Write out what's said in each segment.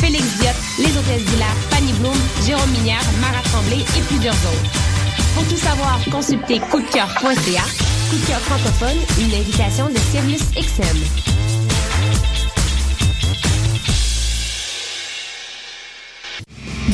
Félix Diot, Les Hôtesses d'Hilaire, Fanny Bloom, Jérôme Minière, Mara Tremblay et plusieurs autres. Pour tout savoir, consultez coupdecoeur.ca. Coup de cœur francophone, une invitation de Sirius XM.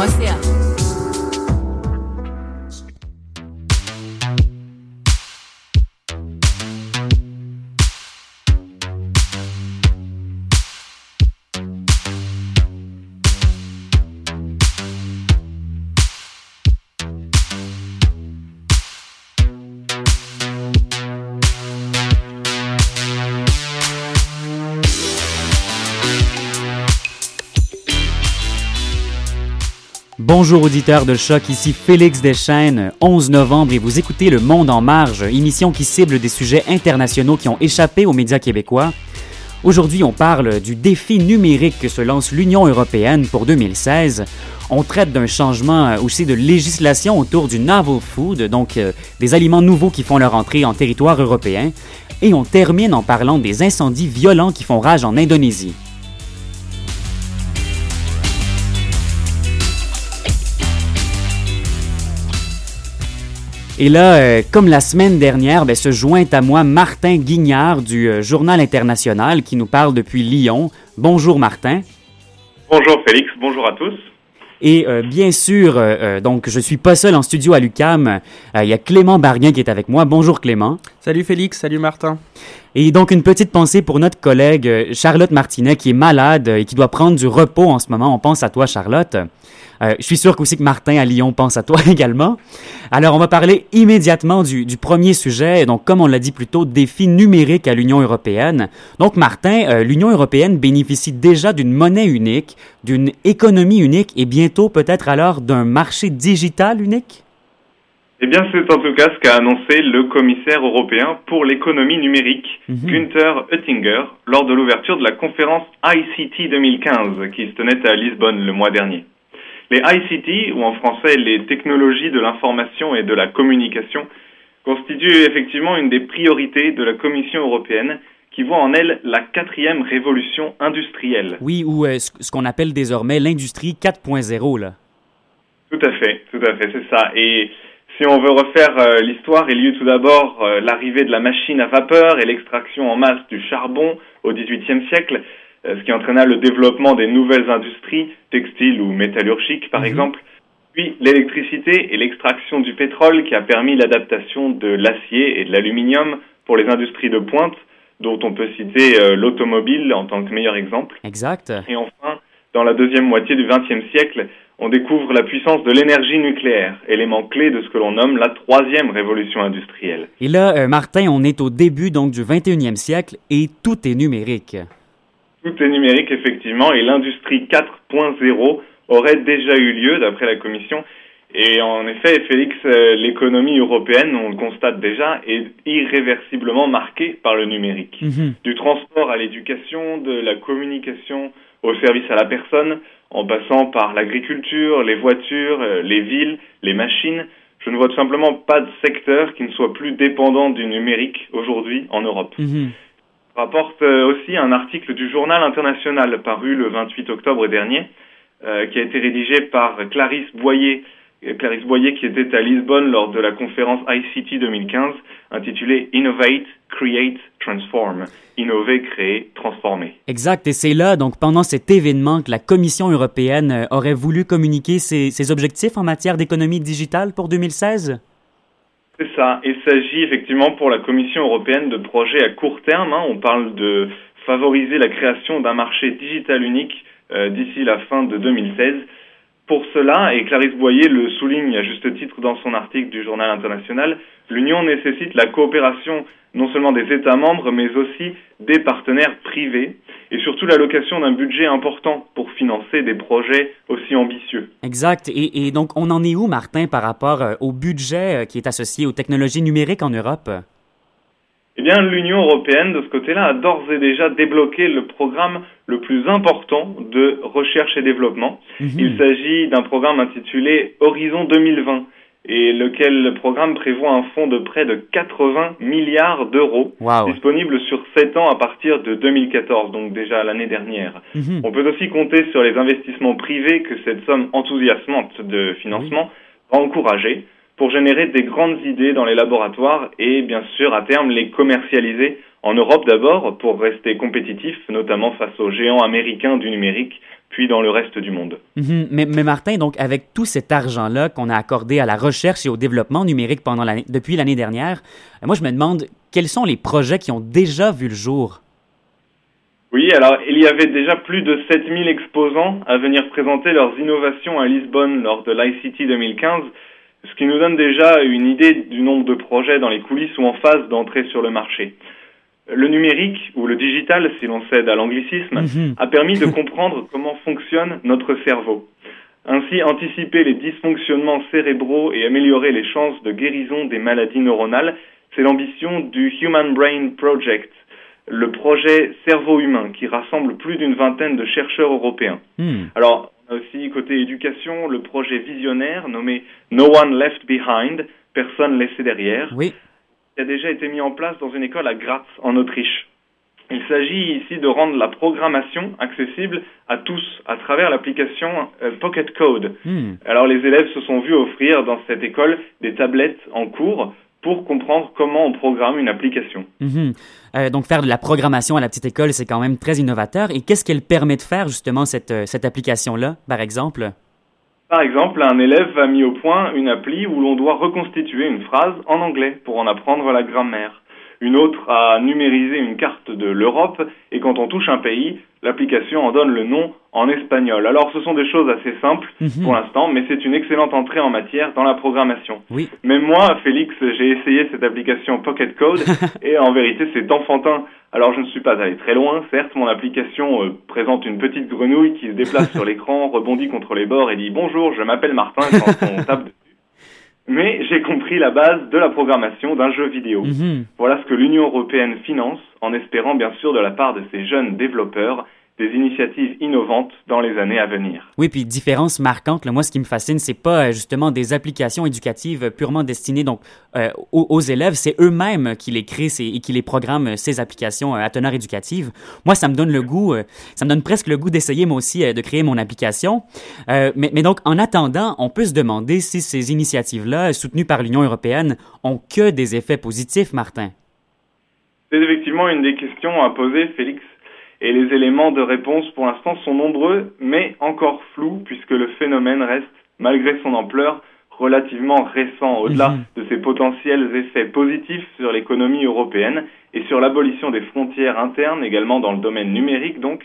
Moi, c'est Bonjour auditeurs de choc, ici Félix Deschênes, 11 novembre et vous écoutez Le Monde en marge, émission qui cible des sujets internationaux qui ont échappé aux médias québécois. Aujourd'hui, on parle du défi numérique que se lance l'Union européenne pour 2016. On traite d'un changement aussi de législation autour du novel food, donc euh, des aliments nouveaux qui font leur entrée en territoire européen. Et on termine en parlant des incendies violents qui font rage en Indonésie. Et là, euh, comme la semaine dernière, ben, se joint à moi Martin Guignard du euh, Journal International qui nous parle depuis Lyon. Bonjour Martin. Bonjour Félix, bonjour à tous. Et euh, bien sûr, donc je suis pas seul en studio à l'UCAM. Il y a Clément Barguin qui est avec moi. Bonjour Clément. Salut Félix, salut Martin. Et donc une petite pensée pour notre collègue Charlotte Martinet qui est malade et qui doit prendre du repos en ce moment. On pense à toi Charlotte. Euh, je suis sûr qu'aussi que Martin à Lyon pense à toi également. Alors, on va parler immédiatement du, du premier sujet. Donc, comme on l'a dit plus tôt, défi numérique à l'Union européenne. Donc, Martin, euh, l'Union européenne bénéficie déjà d'une monnaie unique, d'une économie unique et bientôt peut-être alors d'un marché digital unique? Eh bien, c'est en tout cas ce qu'a annoncé le commissaire européen pour l'économie numérique, mhm. Günther Oettinger, lors de l'ouverture de la conférence ICT 2015 qui se tenait à Lisbonne le mois dernier. Les ICT, ou en français les technologies de l'information et de la communication, constituent effectivement une des priorités de la Commission européenne qui voit en elle la quatrième révolution industrielle. Oui, ou euh, ce qu'on appelle désormais l'industrie 4.0, là. Tout à fait, tout à fait, c'est ça. Et si on veut refaire euh, l'histoire, il y eut tout d'abord euh, l'arrivée de la machine à vapeur et l'extraction en masse du charbon au XVIIIe siècle, ce qui entraîna le développement des nouvelles industries, textiles ou métallurgiques par mhm. exemple, puis l'électricité et l'extraction du pétrole qui a permis l'adaptation de l'acier et de l'aluminium pour les industries de pointe, dont on peut citer euh, l'automobile en tant que meilleur exemple. Exact. Et enfin, dans la deuxième moitié du XXe siècle, on découvre la puissance de l'énergie nucléaire, élément clé de ce que l'on nomme la troisième révolution industrielle. Et là, euh, Martin, on est au début donc du 21e siècle et tout est numérique. Tout est numérique, effectivement, et l'industrie 4.0 aurait déjà eu lieu, d'après la Commission. Et en effet, Félix, euh, l'économie européenne, on le constate déjà, est irréversiblement marquée par le numérique. Mhm. Du transport à l'éducation, de la communication au service à la personne, en passant par l'agriculture, les voitures, euh, les villes, les machines, je ne vois tout simplement pas de secteur qui ne soit plus dépendant du numérique aujourd'hui en Europe. Mhm. Rapporte euh, aussi un article du journal international paru le 28 octobre dernier, euh, qui a été rédigé par Clarisse Boyer, euh, Clarisse Boyer qui était à Lisbonne lors de la conférence ICT 2015 intitulée Innovate, Create, Transform. Innover, créer, transformer. Exact, et c'est là, donc pendant cet événement, que la Commission européenne aurait voulu communiquer ses, ses objectifs en matière d'économie digitale pour 2016? C'est ça. Il s'agit effectivement pour la Commission européenne de projets à court terme. hein. On parle de favoriser la création d'un marché digital unique euh, d'ici la fin de 2016. Pour cela, et Clarisse Boyer le souligne à juste titre dans son article du journal international, l'Union nécessite la coopération non seulement des États membres, mais aussi des partenaires privés, et surtout l'allocation d'un budget important pour financer des projets aussi ambitieux. Exact, et, donc on en est où, Martin, par rapport euh, au budget euh, qui est associé aux technologies numériques en Europe? Eh bien, l'Union européenne, de ce côté-là, a d'ores et déjà débloqué le programme le plus important de recherche et développement. Mhm. Il s'agit d'un programme intitulé Horizon 2020 et lequel le programme prévoit un fonds de près de 80 milliards d'euros Wow. disponible sur 7 ans à partir de 2014, donc déjà l'année dernière. Mhm. On peut aussi compter sur les investissements privés que cette somme enthousiasmante de financement va encourager pour générer des grandes idées dans les laboratoires et bien sûr à terme les commercialiser en Europe d'abord pour rester compétitif, notamment face aux géants américains du numérique, puis dans le reste du monde. Mhm. mais, mais Martin, donc avec tout cet argent-là qu'on a accordé à la recherche et au développement numérique pendant depuis l'année dernière, euh, moi je me demande quels sont les projets qui ont déjà vu le jour? Oui, alors il y avait déjà plus de 7000 exposants à venir présenter leurs innovations à Lisbonne lors de l'ICT 2015, ce qui nous donne déjà une idée du nombre de projets dans les coulisses ou en phase d'entrée sur le marché. Le numérique, ou le digital si l'on cède à l'anglicisme, Mhm. a permis de comprendre comment fonctionne notre cerveau. Ainsi, anticiper les dysfonctionnements cérébraux et améliorer les chances de guérison des maladies neuronales, c'est l'ambition du Human Brain Project, le projet cerveau humain qui rassemble plus d'une vingtaine de chercheurs européens. Hmm. Alors, aussi côté éducation le projet visionnaire nommé No One Left Behind, personne laissé derrière, Oui. qui a déjà été mis en place dans une école à Graz, en Autriche. Il s'agit ici de rendre la programmation accessible à tous à travers l'application euh, Pocket Code. Hmm. Alors les élèves se sont vus offrir dans cette école des tablettes en cours pour comprendre comment on programme une application. Mhm. Euh, donc faire de la programmation à la petite école, c'est quand même très innovateur. Et qu'est-ce qu'elle permet de faire justement cette, euh, cette application-là, par exemple? Par exemple, un élève a mis au point une appli où l'on doit reconstituer une phrase en anglais pour en apprendre la grammaire. Une autre a numérisé une carte de l'Europe et quand on touche un pays, l'application en donne le nom en espagnol. Alors ce sont des choses assez simples Mhm. pour l'instant, mais c'est une excellente entrée en matière dans la programmation. Oui. Même moi, Félix, j'ai essayé cette application Pocket Code et en vérité c'est enfantin. Alors je ne suis pas allé très loin, certes, mon application euh, présente une petite grenouille qui se déplace sur l'écran, rebondit contre les bords et dit bonjour, je m'appelle Martin quand on tape dessus. Mais j'ai compris la base de la programmation d'un jeu vidéo. Mhm. Voilà ce que l'Union européenne finance, en espérant bien sûr de la part de ces jeunes développeurs des initiatives innovantes dans les années à venir. Oui, puis différence marquante, là, moi ce qui me fascine, c'est pas euh, justement des applications éducatives euh, purement destinées donc euh, aux, aux élèves, c'est eux-mêmes qui les créent ces- et qui les programment ces applications à teneur éducative. Moi, ça me donne le goût, euh, ça me donne presque le goût d'essayer moi aussi euh, de créer mon application. Mais, mais donc, en attendant, on peut se demander si ces initiatives-là, soutenues par l'Union européenne, ont que des effets positifs, Martin. C'est effectivement une des questions à poser, Félix. Et les éléments de réponse pour l'instant sont nombreux, mais encore flous, puisque le phénomène reste, malgré son ampleur, relativement récent, au-delà Mhm. de ses potentiels effets positifs sur l'économie européenne et sur l'abolition des frontières internes, également dans le domaine numérique. Donc,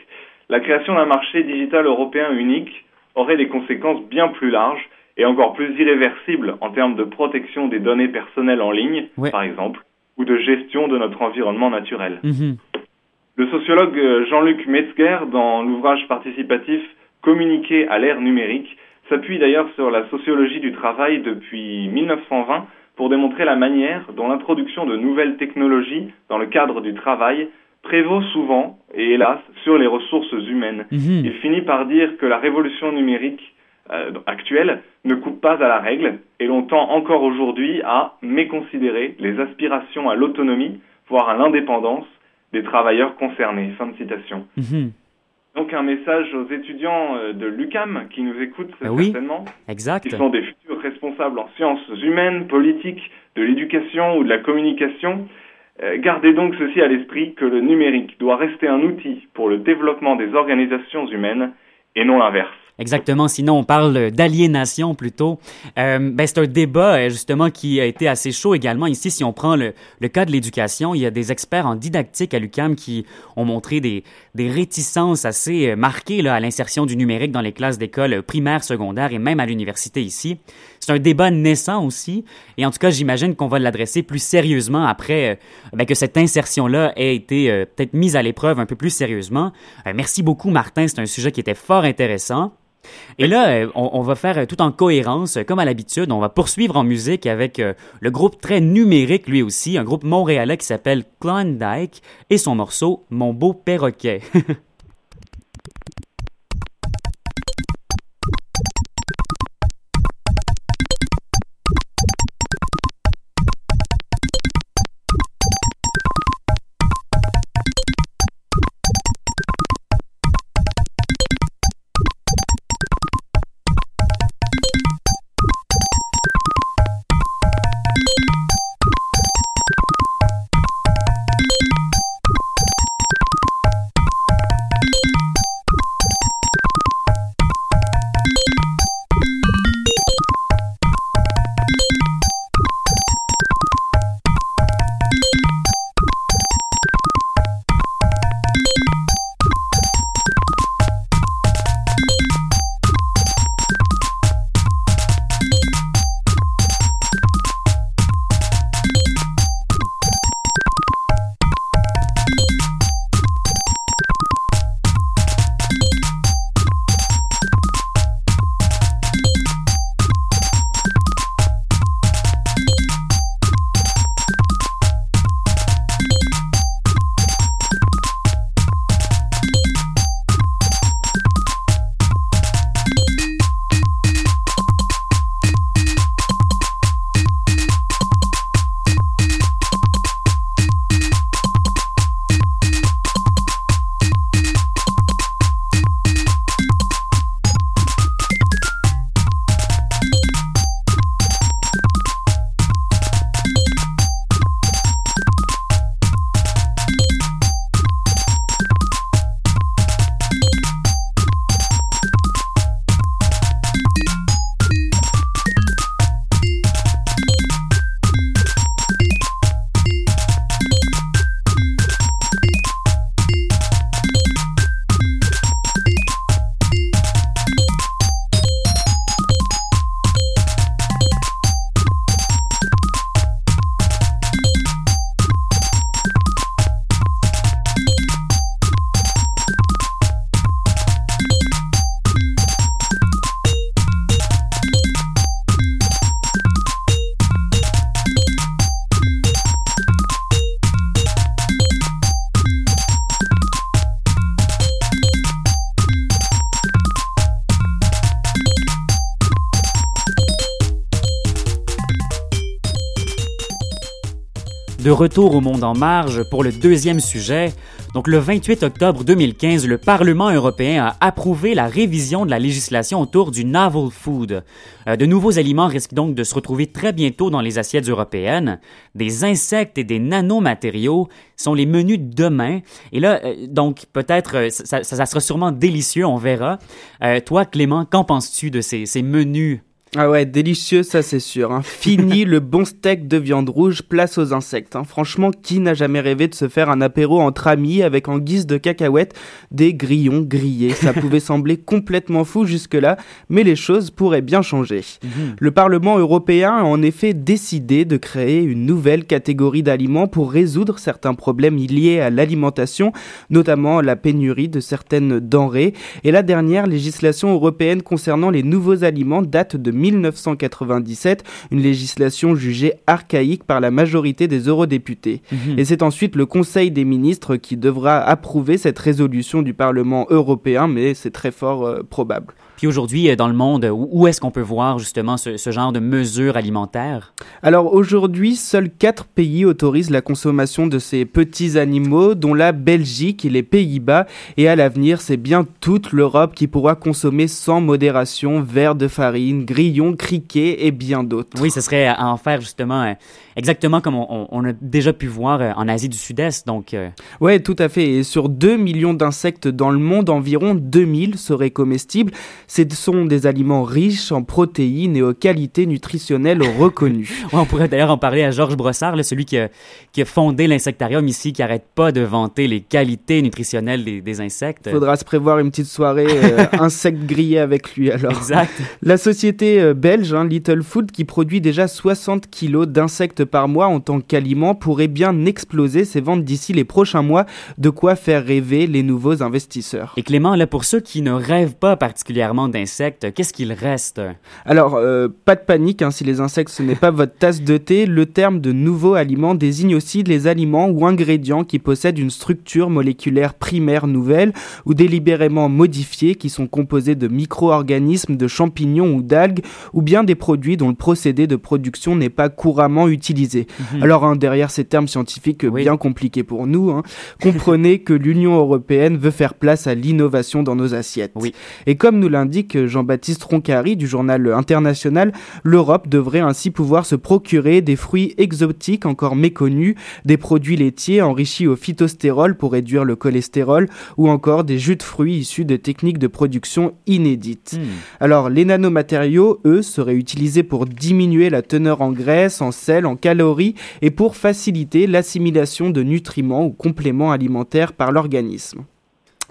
la création d'un marché digital européen unique aurait des conséquences bien plus larges et encore plus irréversibles en termes de protection des données personnelles en ligne, Ouais. par exemple, ou de gestion de notre environnement naturel. Mhm. Le sociologue euh, Jean-Luc Metzger, dans l'ouvrage participatif Communiquer à l'ère numérique, s'appuie d'ailleurs sur la sociologie du travail depuis 1920 pour démontrer la manière dont l'introduction de nouvelles technologies dans le cadre du travail prévaut souvent, et hélas, sur les ressources humaines. Mhm. Il finit par dire que la révolution numérique euh, actuelle ne coupe pas à la règle, et l'on tend encore aujourd'hui à méconsidérer les aspirations à l'autonomie, voire à l'indépendance des travailleurs concernés. Fin de citation. Mhm. Donc un message aux étudiants euh, de l'UCAM qui nous écoutent Ben oui. certainement, Exact. qui sont des futurs responsables en sciences humaines, politiques, de l'éducation ou de la communication. Euh, Gardez donc ceci à l'esprit que le numérique doit rester un outil pour le développement des organisations humaines et non l'inverse. Exactement. Sinon, on parle d'aliénation plutôt. Euh, ben, c'est un débat euh, justement qui a été assez chaud également ici. Si on prend le, cas de l'éducation, il y a des experts en didactique à l'UCAM qui ont montré des, réticences assez euh, marquées là, à l'insertion du numérique dans les classes d'école primaires, secondaires et même à l'université ici. C'est un débat naissant aussi. Et en tout cas, j'imagine qu'on va l'adresser plus sérieusement après euh, ben, que cette insertion-là ait été euh, peut-être mise à l'épreuve un peu plus sérieusement. Euh, merci beaucoup, Martin. C'est un sujet qui était fort intéressant. Et là, euh, on, va faire euh, tout en cohérence, euh, comme à l'habitude. On va poursuivre en musique avec le groupe très numérique, lui aussi, un groupe montréalais qui s'appelle Klondike et son morceau Mon beau perroquet. De retour au monde en marge pour le deuxième sujet. Donc le 28 octobre 2015, le Parlement européen a approuvé la révision de la législation autour du novel food. Euh, de nouveaux aliments risquent donc de se retrouver très bientôt dans les assiettes européennes. Des insectes et des nanomatériaux sont les menus de demain. Et là, euh, donc peut-être, euh, ça, sera sûrement délicieux, on verra. Toi, Clément, qu'en penses-tu de ces menus Ah ouais, délicieux, ça c'est sûr. Hein. Fini le bon steak de viande rouge, place aux insectes. Hein. Franchement, qui n'a jamais rêvé de se faire un apéro entre amis avec en guise de cacahuètes des grillons grillés? Ça pouvait sembler complètement fou jusque-là, mais les choses pourraient bien changer. Mhm. Le Parlement européen a en effet décidé de créer une nouvelle catégorie d'aliments pour résoudre certains problèmes liés à l'alimentation, notamment la pénurie de certaines denrées. Et la dernière législation européenne concernant les nouveaux aliments date de 1997, une législation jugée archaïque par la majorité des eurodéputés. Mhm. Et c'est ensuite le Conseil des ministres qui devra approuver cette résolution du Parlement européen, mais c'est très fort euh, probable. Puis aujourd'hui, euh, dans le monde, où est-ce qu'on peut voir justement ce, ce, genre de mesures alimentaires? Alors aujourd'hui, seuls quatre pays autorisent la consommation de ces petits animaux, dont la Belgique et les Pays-Bas. Et à l'avenir, c'est bien toute l'Europe qui pourra consommer sans modération verre de farine, grillons, criquets et bien d'autres. Oui, ce serait à en faire justement exactement comme on, a déjà pu voir euh, en Asie du Sud-Est. Donc, ouais, tout à fait. Et sur 2 millions d'insectes dans le monde, environ 2000 seraient comestibles. Ce sont des aliments riches en protéines et aux qualités nutritionnelles reconnues. on pourrait d'ailleurs en parler à Georges Brossard, celui qui a, qui a fondé l'insectarium ici, qui arrête pas de vanter les qualités nutritionnelles des, des insectes. Faudra se prévoir une petite soirée euh, insectes grillés avec lui alors. Exact. La société euh, belge hein, Little Food, qui produit déjà 60 kilos d'insectes par mois en tant qu'aliment, pourrait bien exploser ses ventes d'ici les prochains mois, de quoi faire rêver les nouveaux investisseurs. Et Clément, là, pour ceux qui ne rêvent pas particulièrement d'insectes, qu'est-ce qu'il reste? Alors, euh, pas de panique, hein, si les insectes ce n'est pas votre tasse de thé, le terme de nouveau aliment désigne aussi les aliments ou ingrédients qui possèdent une structure moléculaire primaire nouvelle ou délibérément modifiée qui sont composés de micro-organismes, de champignons ou d'algues ou bien des produits dont le procédé de production n'est pas couramment utilisé. Mhm. Alors, hein, derrière ces termes scientifiques bien compliqués pour nous, hein, comprenez que l'Union européenne veut faire place à l'innovation dans nos assiettes. Oui. Et comme nous indique Jean-Baptiste Roncari du journal international, l'Europe devrait ainsi pouvoir se procurer des fruits exotiques encore méconnus, des produits laitiers enrichis au phytostérol pour réduire le cholestérol, ou encore des jus de fruits issus de techniques de production inédites. Hmm. Alors, les nanomatériaux, eux, seraient utilisés pour diminuer la teneur en graisse, en sel, en calories, et pour faciliter l'assimilation de nutriments ou compléments alimentaires par l'organisme.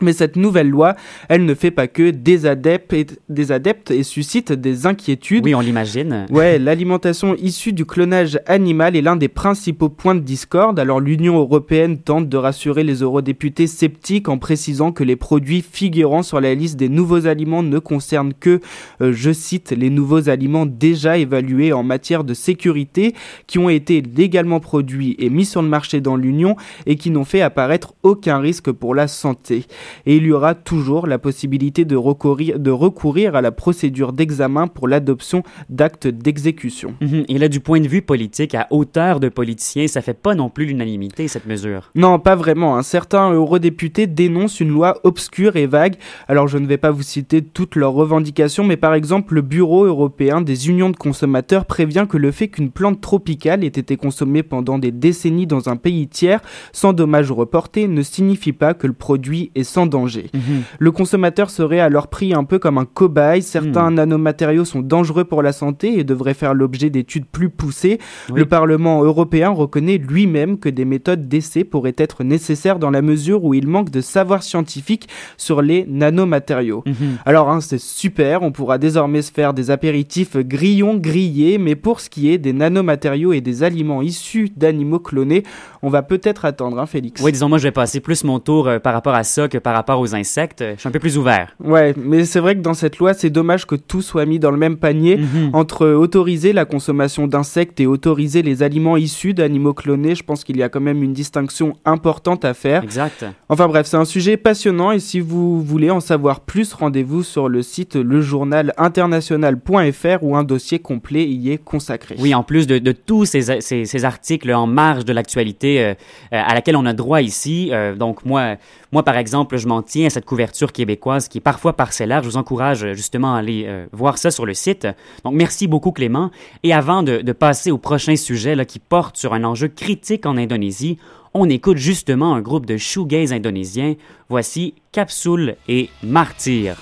Mais cette nouvelle loi, elle ne fait pas que des adeptes et, des adeptes et suscite des inquiétudes. Oui, on l'imagine. Ouais, l'alimentation issue du clonage animal est l'un des principaux points de discorde. Alors l'Union européenne tente de rassurer les eurodéputés sceptiques en précisant que les produits figurant sur la liste des nouveaux aliments ne concernent que, euh, je cite, les nouveaux aliments déjà évalués en matière de sécurité, qui ont été légalement produits et mis sur le marché dans l'Union et qui n'ont fait apparaître aucun risque pour la santé et il y aura toujours la possibilité de recourir, de recourir à la procédure d'examen pour l'adoption d'actes d'exécution. Mhm. Et là, du point de vue politique, à hauteur de politiciens, ça fait pas non plus l'unanimité, cette mesure. Non, pas vraiment. Hein. Certains eurodéputés dénoncent une loi obscure et vague. Alors, je ne vais pas vous citer toutes leurs revendications, mais par exemple, le Bureau européen des unions de consommateurs prévient que le fait qu'une plante tropicale ait été consommée pendant des décennies dans un pays tiers, sans dommages reportés, ne signifie pas que le produit est sans danger. Mhm. Le consommateur serait alors pris un peu comme un cobaye. Certains mhm. nanomatériaux sont dangereux pour la santé et devraient faire l'objet d'études plus poussées. Le Parlement européen reconnaît lui-même que des méthodes d'essai pourraient être nécessaires dans la mesure où il manque de savoir scientifique sur les nanomatériaux. Mhm. Alors hein, c'est super, on pourra désormais se faire des apéritifs grillons grillés, mais pour ce qui est des nanomatériaux et des aliments issus d'animaux clonés, on va peut-être attendre, hein, Félix? Oui, disons moi je vais passer plus mon tour euh, par rapport à ça que par rapport aux insectes. Je suis un peu plus ouvert. Ouais, mais c'est vrai que dans cette loi, c'est dommage que tout soit mis dans le même panier mhm. entre autoriser la consommation d'insectes et autoriser les aliments issus d'animaux clonés. Je pense qu'il y a quand même une distinction importante à faire. Exact. Enfin bref, c'est un sujet passionnant et si vous voulez en savoir plus, rendez-vous sur le site lejournalinternational.fr où un dossier complet y est consacré. Oui, en plus de, tous ces, ces, articles en marge de l'actualité euh, euh, à laquelle on a droit ici. Euh, donc moi, moi par exemple, je m'en tiens à cette couverture québécoise qui est parfois parcellaire. Je vous encourage justement à aller euh, voir ça sur le site. Donc, merci beaucoup Clément. Et avant de, passer au prochain sujet qui porte sur un enjeu critique en Indonésie, on écoute justement un groupe de shoegaze indonésiens. Voici Capsule et Martyr.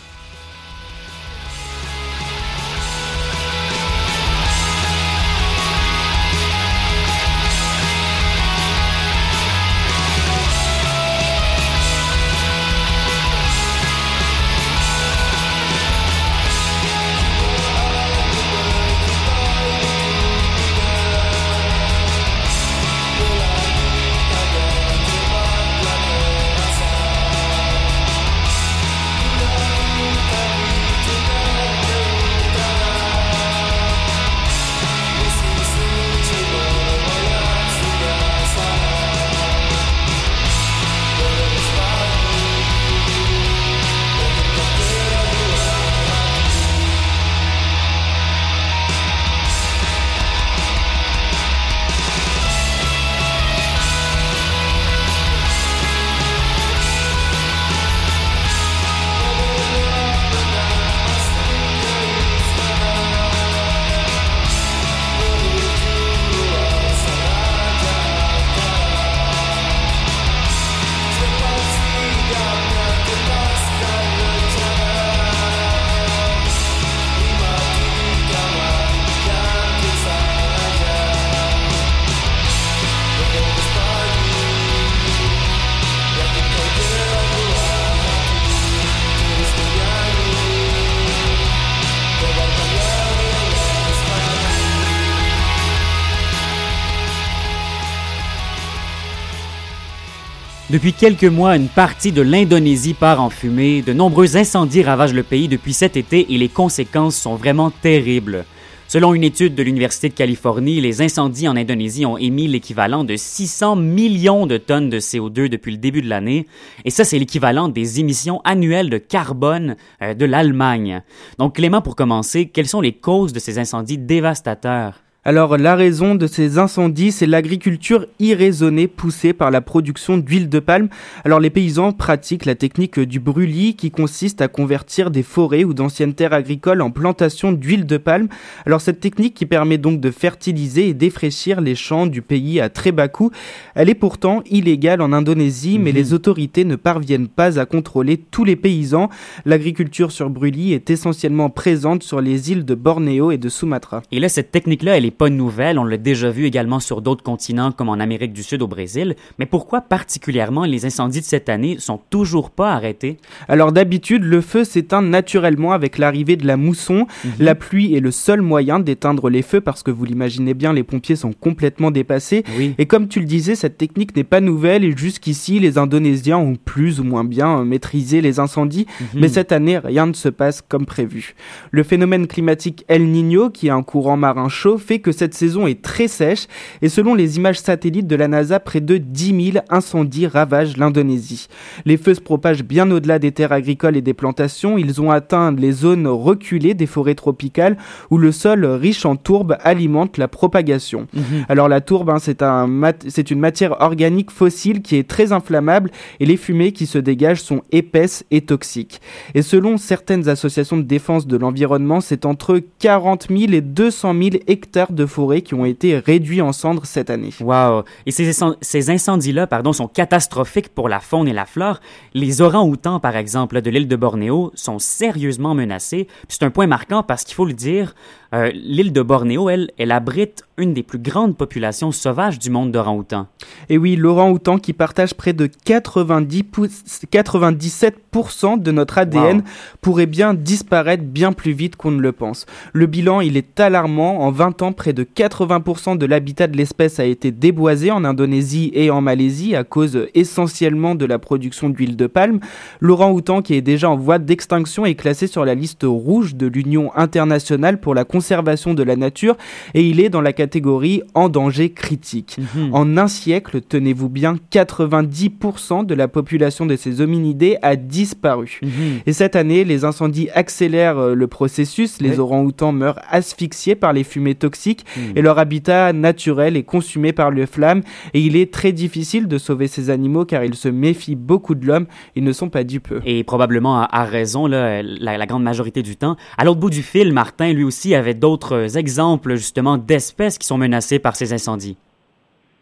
Depuis quelques mois, une partie de l'Indonésie part en fumée. De nombreux incendies ravagent le pays depuis cet été et les conséquences sont vraiment terribles. Selon une étude de l'Université de Californie, les incendies en Indonésie ont émis l'équivalent de 600 millions de tonnes de CO2 depuis le début de l'année. Et ça, c'est l'équivalent des émissions annuelles de carbone euh, de l'Allemagne. Donc, Clément, pour commencer, quelles sont les causes de ces incendies dévastateurs? Alors la raison de ces incendies, c'est l'agriculture irraisonnée poussée par la production d'huile de palme. Alors les paysans pratiquent la technique du brûlis qui consiste à convertir des forêts ou d'anciennes terres agricoles en plantations d'huile de palme. Alors cette technique qui permet donc de fertiliser et défraîchir les champs du pays à très bas coût, elle est pourtant illégale en Indonésie, mais Mhm. les autorités ne parviennent pas à contrôler tous les paysans. L'agriculture sur brûlis est essentiellement présente sur les îles de Bornéo et de Sumatra. Et là, cette technique-là, elle n'est pas nouvelle. On l'a déjà vu également sur d'autres continents, comme en Amérique du Sud, au Brésil. Mais pourquoi particulièrement les incendies de cette année sont toujours pas arrêtés? Alors d'habitude, le feu s'éteint naturellement avec l'arrivée de la mousson. La pluie est le seul moyen d'éteindre les feux parce que vous l'imaginez bien, les pompiers sont complètement dépassés. Oui. Et comme tu le disais, cette technique n'est pas nouvelle et jusqu'ici, les Indonésiens ont plus ou moins bien euh, maîtrisé les incendies. Mais cette année, rien ne se passe comme prévu. Le phénomène climatique El Niño, qui est un courant marin chaud, fait que cette saison est très sèche. Et selon les images satellites de la NASA, près de 10 000 incendies ravagent l'Indonésie. Les feux se propagent bien au-delà des terres agricoles et des plantations. Ils ont atteint les zones reculées des forêts tropicales où le sol riche en tourbe alimente la propagation. Alors la tourbe, hein, c'est un mat- c'est une matière organique fossile qui est très inflammable et les fumées qui se dégagent sont épaisses et toxiques. Et selon certaines associations de défense de l'environnement, c'est entre 40 000 et 200 000 hectares de forêt qui ont été réduits en cendres cette année. Wow! Et ces, ces incendies-là, pardon, sont catastrophiques pour la faune et la flore. Les orangs-outans, par exemple, de l'île de Bornéo, sont sérieusement menacés. C'est un point marquant parce qu'il faut le dire, euh, l'île de Bornéo, elle, elle abrite une des plus grandes populations sauvages du monde d'orangs-outans. Et oui, Laurent Houtan qui partage près de 90 pou- 97% de notre ADN Wow. pourrait bien disparaître bien plus vite qu'on ne le pense. Le bilan, il est alarmant. En 20 ans, près de 80% de l'habitat de l'espèce a été déboisé en Indonésie et en Malaisie à cause essentiellement de la production d'huile de palme. Laurent Houtan, qui est déjà en voie d'extinction, est classé sur la liste rouge de l'Union internationale pour la conservation de la nature et il est dans la catégorie en danger critique. En un siècle, tenez-vous bien, 90% de la population de ces hominidés a disparu. Et cette année, les incendies accélèrent euh, le processus, les Oui. orang-outans meurent asphyxiés par les fumées toxiques Hmm. et leur habitat naturel est consumé par les flammes et il est très difficile de sauver ces animaux car ils se méfient beaucoup de l'homme, ils ne sont pas dupes. Et probablement à, à raison, là, la, la grande majorité du temps. À l'autre bout du fil, Martin, lui aussi, avait d'autres exemples, justement, d'espèces qui sont menacées par ces incendies.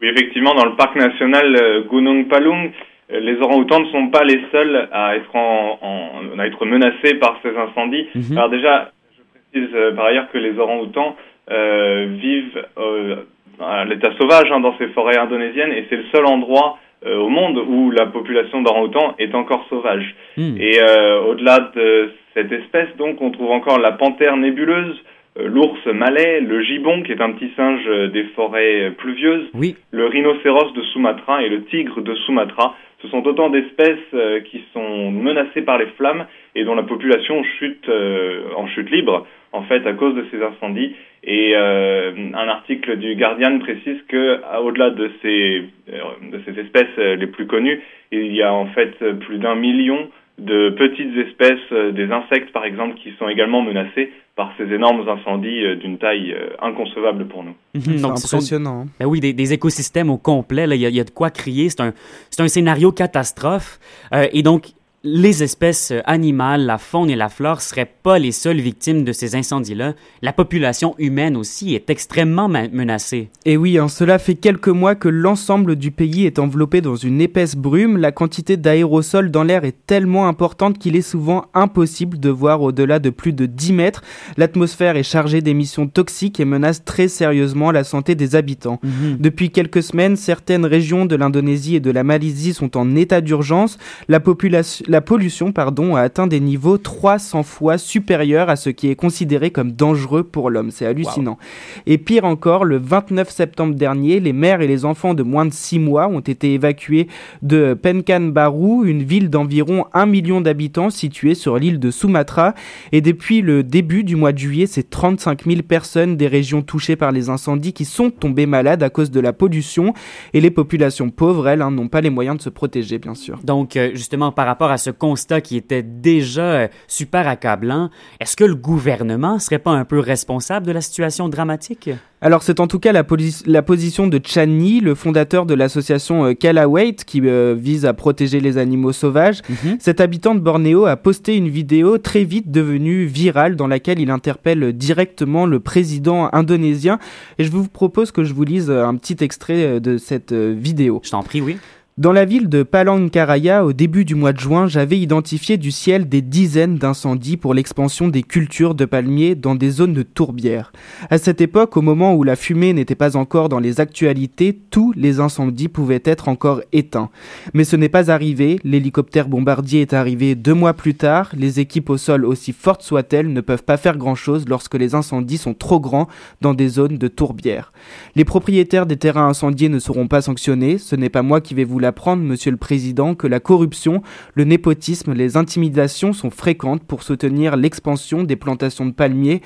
Oui, effectivement, dans le parc national euh, Gunung Palung, euh, les orang-outans ne sont pas les seuls à être, en, en- à être menacés par ces incendies. Mhm. Alors déjà, je précise euh, par ailleurs que les orang-outans euh, vivent euh, à l'état sauvage hein, dans ces forêts indonésiennes et c'est le seul endroit au monde où la population d'orang-outans est encore sauvage. Hmm. Et au-delà de cette espèce, donc, on trouve encore la panthère nébuleuse, l'ours malais, le gibbon, qui est un petit singe euh, des forêts euh, pluvieuses, Oui. le rhinocéros de Sumatra et le tigre de Sumatra. Ce sont autant d'espèces euh, qui sont menacées par les flammes et dont la population chute euh, en chute libre, en fait, à cause de ces incendies. Et euh, un article du Guardian précise que, au-delà de ces, euh, de ces espèces euh, les plus connues, il y a en fait euh, plus d'un million de petites espèces, euh, des insectes par exemple, qui sont également menacés par ces énormes incendies euh, d'une taille euh, inconcevable pour nous. C'est Donc, sont- impressionnant. hein. Ben oui, des, des écosystèmes au complet. là. Il y, a- il y a de quoi crier. C'est un, c'est un scénario catastrophe. Euh, et donc, les espèces euh, animales, la faune et la flore seraient pas les seules victimes de ces incendies-là. La population humaine aussi est extrêmement menacée. Et oui, hein, cela fait quelques mois que l'ensemble du pays est enveloppé dans une épaisse brume. La quantité d'aérosols dans l'air est tellement importante qu'il est souvent impossible de voir au-delà de plus de 10 mètres. L'atmosphère est chargée d'émissions toxiques et menace très sérieusement la santé des habitants. Depuis quelques semaines, certaines régions de l'Indonésie et de la Malaisie sont en état d'urgence. La, population- la pollution pardon, a atteint des niveaux 300 fois supérieurs à ce qui est considéré comme dangereux pour l'homme. C'est hallucinant. Et pire encore, le 29 septembre dernier, les mères et les enfants de moins de 6 mois ont été évacués de Pekanbaru, une ville d'environ 1 million d'habitants située sur l'île de Sumatra. Et depuis le début du mois de juillet, c'est 35 000 personnes des régions touchées par les incendies qui sont tombées malades à cause de la pollution. Et les populations pauvres, elles, hein, n'ont pas les moyens de se protéger, bien sûr. Donc, euh, justement, par rapport à ce constat qui était déjà euh, super accablant, est-ce que le gouvernement serait pas un peu responsable de la situation dramatique? Alors c'est en tout cas la, la, position de Chani, le fondateur de l'association euh, Kalawait, qui euh, vise à protéger les animaux sauvages. Mhm. Cet habitant de Bornéo a posté une vidéo très vite devenue virale dans laquelle il interpelle directement le président indonésien. Et je vous propose que je vous lise un petit extrait de cette vidéo. Je t'en prie, oui. Dans la ville de Palangkaraya, au début du mois de juin, j'avais identifié du ciel des dizaines d'incendies pour l'expansion des cultures de palmiers dans des zones de tourbières. À cette époque, au moment où la fumée n'était pas encore dans les actualités, tous les incendies pouvaient être encore éteints. Mais ce n'est pas arrivé, l'hélicoptère bombardier est arrivé deux mois plus tard, les équipes au sol aussi fortes soient-elles ne peuvent pas faire grand-chose lorsque les incendies sont trop grands dans des zones de tourbières. Les propriétaires des terrains incendiés ne seront pas sanctionnés, ce n'est pas moi qui vais vous la apprendre, Monsieur le Président, que la corruption, le népotisme, les intimidations sont fréquentes pour soutenir l'expansion des plantations de palmiers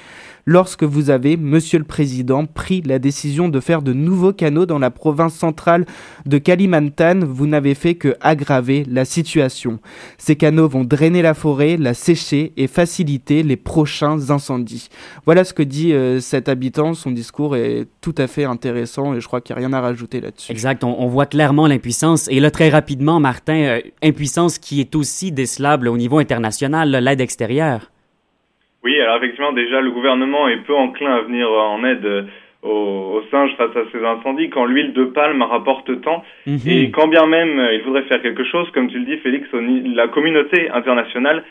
lorsque vous avez, Monsieur le Président, pris la décision de faire de nouveaux canaux dans la province centrale de Kalimantan, vous n'avez fait que aggraver la situation. Ces canaux vont drainer la forêt, la sécher et faciliter les prochains incendies. Voilà ce que dit euh, cet habitant. Son discours est tout à fait intéressant et je crois qu'il n'y a rien à rajouter là-dessus. Exact. On, voit clairement l'impuissance et là, très rapidement, Martin, euh, impuissance qui est aussi décelable au niveau international, l'aide extérieure. Oui, alors effectivement, déjà, le gouvernement est peu enclin à venir en aide euh, aux, singes face à ces incendies quand l'huile de palme rapporte tant. Mhm. Et quand bien même euh, il voudrait faire quelque chose, comme tu le dis, Félix, la communauté internationale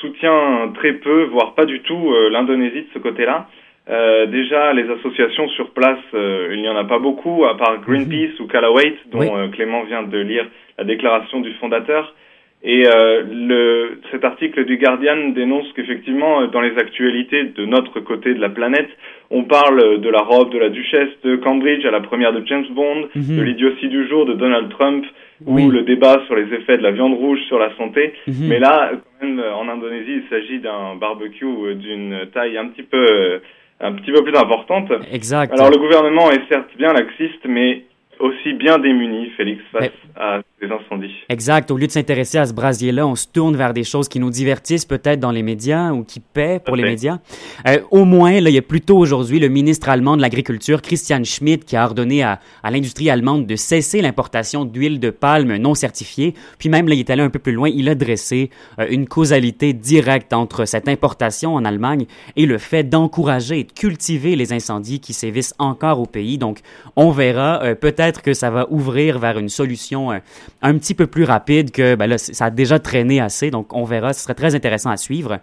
soutient très peu, voire pas du tout, l'Indonésie de ce côté-là. Euh, déjà, les associations sur place, euh, il n'y en a pas beaucoup, à part Greenpeace ou Callaway, dont euh, Clément vient de lire la déclaration du fondateur. Et le, cet article du Guardian dénonce qu'effectivement, dans les actualités de notre côté de la planète, on parle de la robe de la duchesse de Cambridge à la première de James Bond, mhm. de l'idiotie du jour de Donald Trump, ou le débat sur les effets de la viande rouge sur la santé. Mhm. Mais là, quand même, en Indonésie, il s'agit d'un barbecue d'une taille un petit peu un petit peu plus importante. Exact. Alors le gouvernement est certes bien laxiste, mais aussi bien démunis, Félix, face à ces incendies. Exact. Au lieu de s'intéresser à ce brasier-là, on se tourne vers des choses qui nous divertissent peut-être dans les médias ou qui paient pour les médias. Euh, au moins, là, il y a plutôt aujourd'hui le ministre allemand de l'Agriculture, Christian Schmidt, qui a ordonné à, à l'industrie allemande de cesser l'importation d'huile de palme non certifiée. Puis même, là, il est allé un peu plus loin. Il a dressé euh, une causalité directe entre cette importation en Allemagne et le fait d'encourager et de cultiver les incendies qui sévissent encore au pays. Donc, on verra euh, peut-être que ça va ouvrir vers une solution euh, un petit peu plus rapide que ben là, ça a déjà traîné assez. Donc, on verra. Ce serait très intéressant à suivre.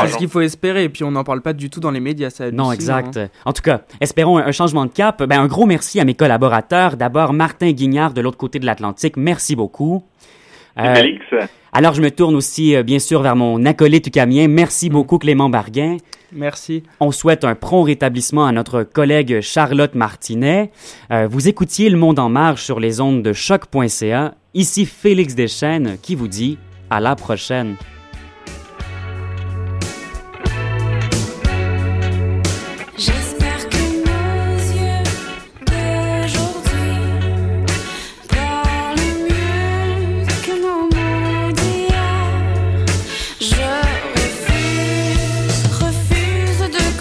C'est ce qu'il faut espérer, et puis on n'en parle pas du tout dans les médias. Ça non, exact. Hein. En tout cas, espérons un, changement de cap. Ben, un gros merci à mes collaborateurs. D'abord, Martin Guignard de l'autre côté de l'Atlantique. Merci beaucoup. Euh, Félix. Alors, je me tourne aussi, euh, bien sûr, vers mon acolyte camien. Merci mm. beaucoup, Clément Barguin. Merci. On souhaite un prompt rétablissement à notre collègue Charlotte Martinet. Euh, vous écoutiez Le Monde en marche sur les ondes de choc.ca. Ici Félix Deschênes qui vous dit à la prochaine.